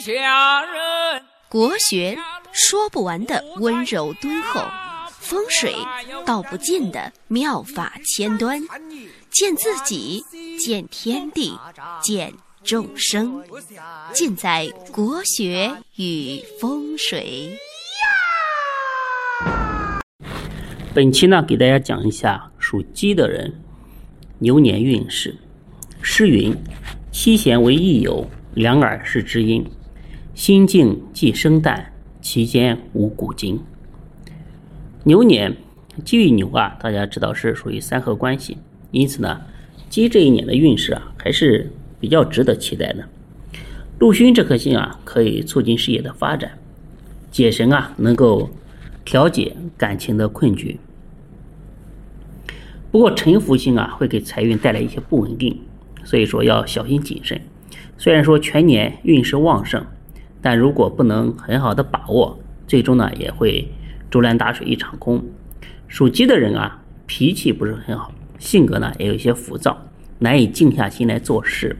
下人。国学说不完的温柔敦厚，风水道不尽的妙法千端，见自己，见天地，见众生，尽在国学与风水。本期呢，给大家讲一下属鸡的人牛年运势。诗云：“七弦为益友，两耳是知音。心静即生旦，其间无古今。”牛年，鸡与牛啊，大家知道是属于三合关系，因此呢，鸡这一年的运势啊，还是比较值得期待的。陆勋这颗星啊，可以促进事业的发展；解神啊，能够调节感情的困局。不过沉浮星啊，会给财运带来一些不稳定。所以说要小心谨慎。虽然说全年运势旺盛，但如果不能很好的把握，最终呢也会竹篮打水一场空。属鸡的人啊，脾气不是很好，性格呢也有一些浮躁，难以静下心来做事。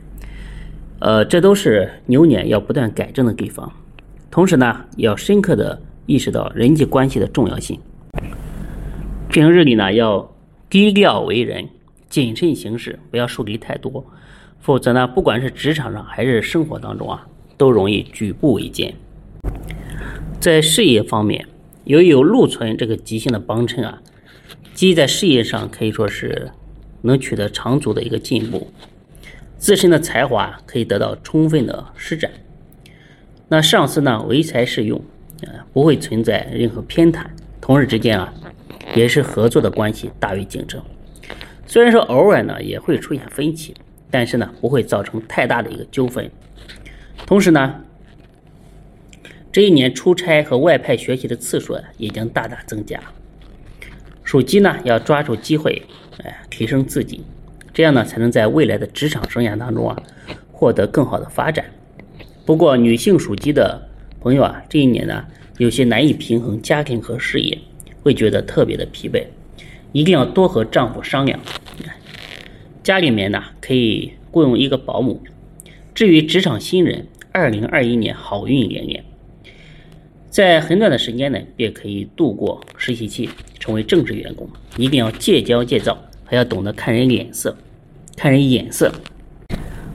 呃，这都是牛年要不断改正的地方。同时呢，要深刻的意识到人际关系的重要性。平日里呢，要低调为人。谨慎行事，不要树敌太多，否则呢，不管是职场上还是生活当中啊，都容易举步维艰。在事业方面，由于有禄存这个吉星的帮衬啊，鸡在事业上可以说是能取得长足的一个进步，自身的才华可以得到充分的施展。那上司呢，唯才是用，呃，不会存在任何偏袒，同事之间啊，也是合作的关系大于竞争。虽然说偶尔呢也会出现分歧，但是呢不会造成太大的一个纠纷。同时呢，这一年出差和外派学习的次数也将大大增加。属鸡呢要抓住机会，哎，提升自己，这样呢才能在未来的职场生涯当中啊获得更好的发展。不过女性属鸡的朋友啊，这一年呢有些难以平衡家庭和事业，会觉得特别的疲惫。一定要多和丈夫商量。家里面呢可以雇佣一个保姆。至于职场新人，二零二一年好运连连，在很短的时间内便可以度过实习期，成为正式员工。一定要戒骄戒躁，还要懂得看人脸色、看人眼色，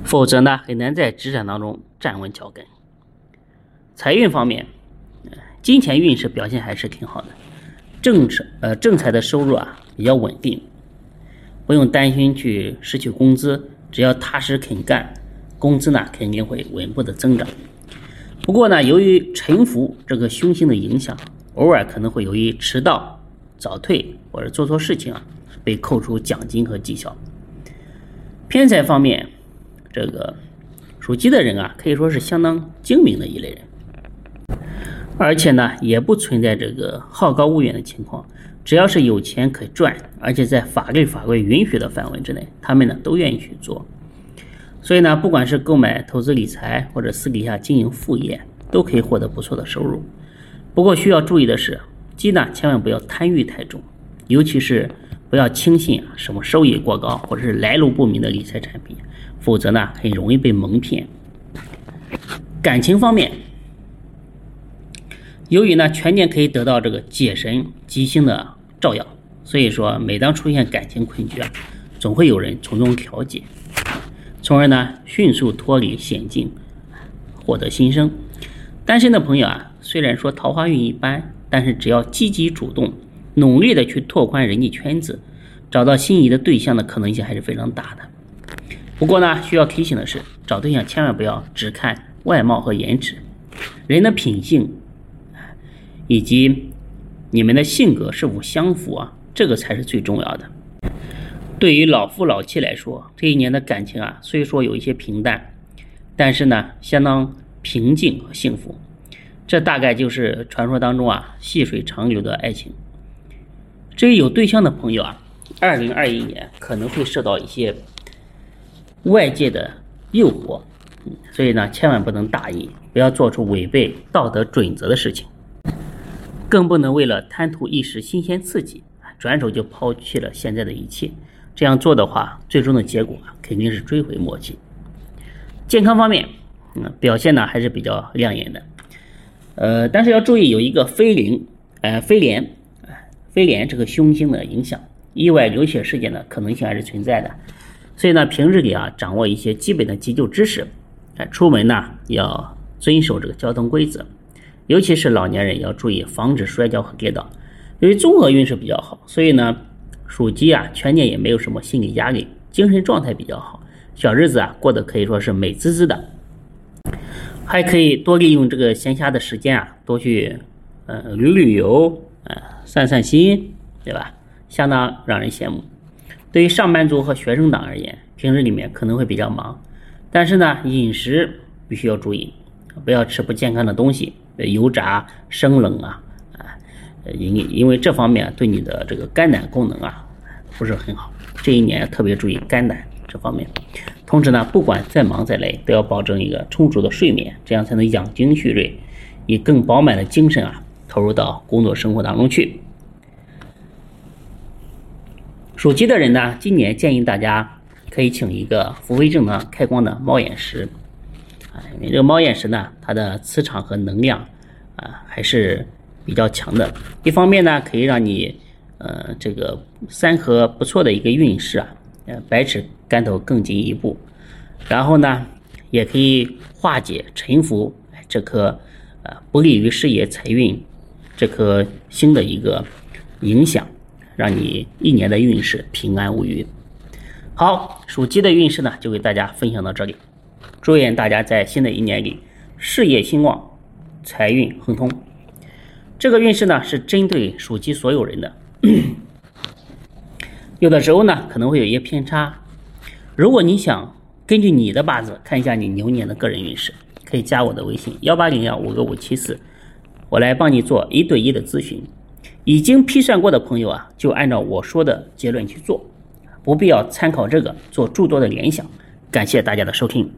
否则呢很难在职场当中站稳脚跟。财运方面，金钱运势表现还是挺好的。正是呃正财的收入啊比较稳定，不用担心去失去工资，只要踏实肯干，工资呢肯定会稳步的增长。不过呢，由于沉浮这个凶星的影响，偶尔可能会由于迟到、早退或者做错事情啊，被扣除奖金和绩效。偏财方面，这个属鸡的人啊，可以说是相当精明的一类人。而且呢，也不存在这个好高骛远的情况。只要是有钱可赚，而且在法律法规允许的范围之内，他们呢都愿意去做。所以呢，不管是购买投资理财，或者私底下经营副业，都可以获得不错的收入。不过需要注意的是，鸡呢千万不要贪欲太重，尤其是不要轻信啊什么收益过高或者是来路不明的理财产品，否则呢很容易被蒙骗。感情方面。由于呢，全年可以得到这个解神吉星的照耀，所以说每当出现感情困局啊，总会有人从中调解，从而呢迅速脱离险境，获得新生。单身的朋友啊，虽然说桃花运一般，但是只要积极主动，努力的去拓宽人际圈子，找到心仪的对象的可能性还是非常大的。不过呢，需要提醒的是，找对象千万不要只看外貌和颜值，人的品性。以及你们的性格是否相符啊？这个才是最重要的。对于老夫老妻来说，这一年的感情啊，虽说有一些平淡，但是呢，相当平静和幸福。这大概就是传说当中啊，细水长流的爱情。至于有对象的朋友啊，二零二一年可能会受到一些外界的诱惑，所以呢，千万不能大意，不要做出违背道德准则的事情。更不能为了贪图一时新鲜刺激，转手就抛弃了现在的一切。这样做的话，最终的结果肯定是追悔莫及。健康方面，嗯，表现呢还是比较亮眼的。呃，但是要注意有一个飞临，呃，飞廉，飞廉这个凶星的影响，意外流血事件的可能性还是存在的。所以呢，平日里啊，掌握一些基本的急救知识，哎，出门呢要遵守这个交通规则，尤其是老年人要注意防止摔跤和跌倒。由于综合运势比较好，所以呢，属鸡啊全年也没有什么心理压力，精神状态比较好，小日子啊过得可以说是美滋滋的。还可以多利用这个闲暇的时间啊，多去呃旅旅游，呃散散心，对吧？相当让人羡慕。对于上班族和学生党而言，平时里面可能会比较忙，但是呢，饮食必须要注意，不要吃不健康的东西，油炸、生冷啊，啊，因因为这方面对你的这个肝胆功能啊不是很好。这一年特别注意肝胆这方面。同时呢，不管再忙再累，都要保证一个充足的睡眠，这样才能养精蓄锐，以更饱满的精神啊投入到工作生活当中去。属鸡的人呢，今年建议大家可以请一个福慧正呢开光的猫眼石，啊，因为这个猫眼石呢，它的磁场和能量啊还是比较强的。一方面呢，可以让你呃这个三合不错的一个运势啊。呃，百尺竿头更进一步，然后呢，也可以化解沉浮这颗呃不利于事业财运这颗星的一个影响，让你一年的运势平安无虞。好，属鸡的运势呢，就给大家分享到这里。祝愿大家在新的一年里事业兴旺，财运亨通。这个运势呢，是针对属鸡所有人的。有的时候呢，可能会有一些偏差。如果你想根据你的八字看一下你牛年的个人运势，可以加我的微信幺八零幺五个五七四，我来帮你做一对一的咨询。已经批算过的朋友啊，就按照我说的结论去做，不必要参考这个做诸多的联想。感谢大家的收听。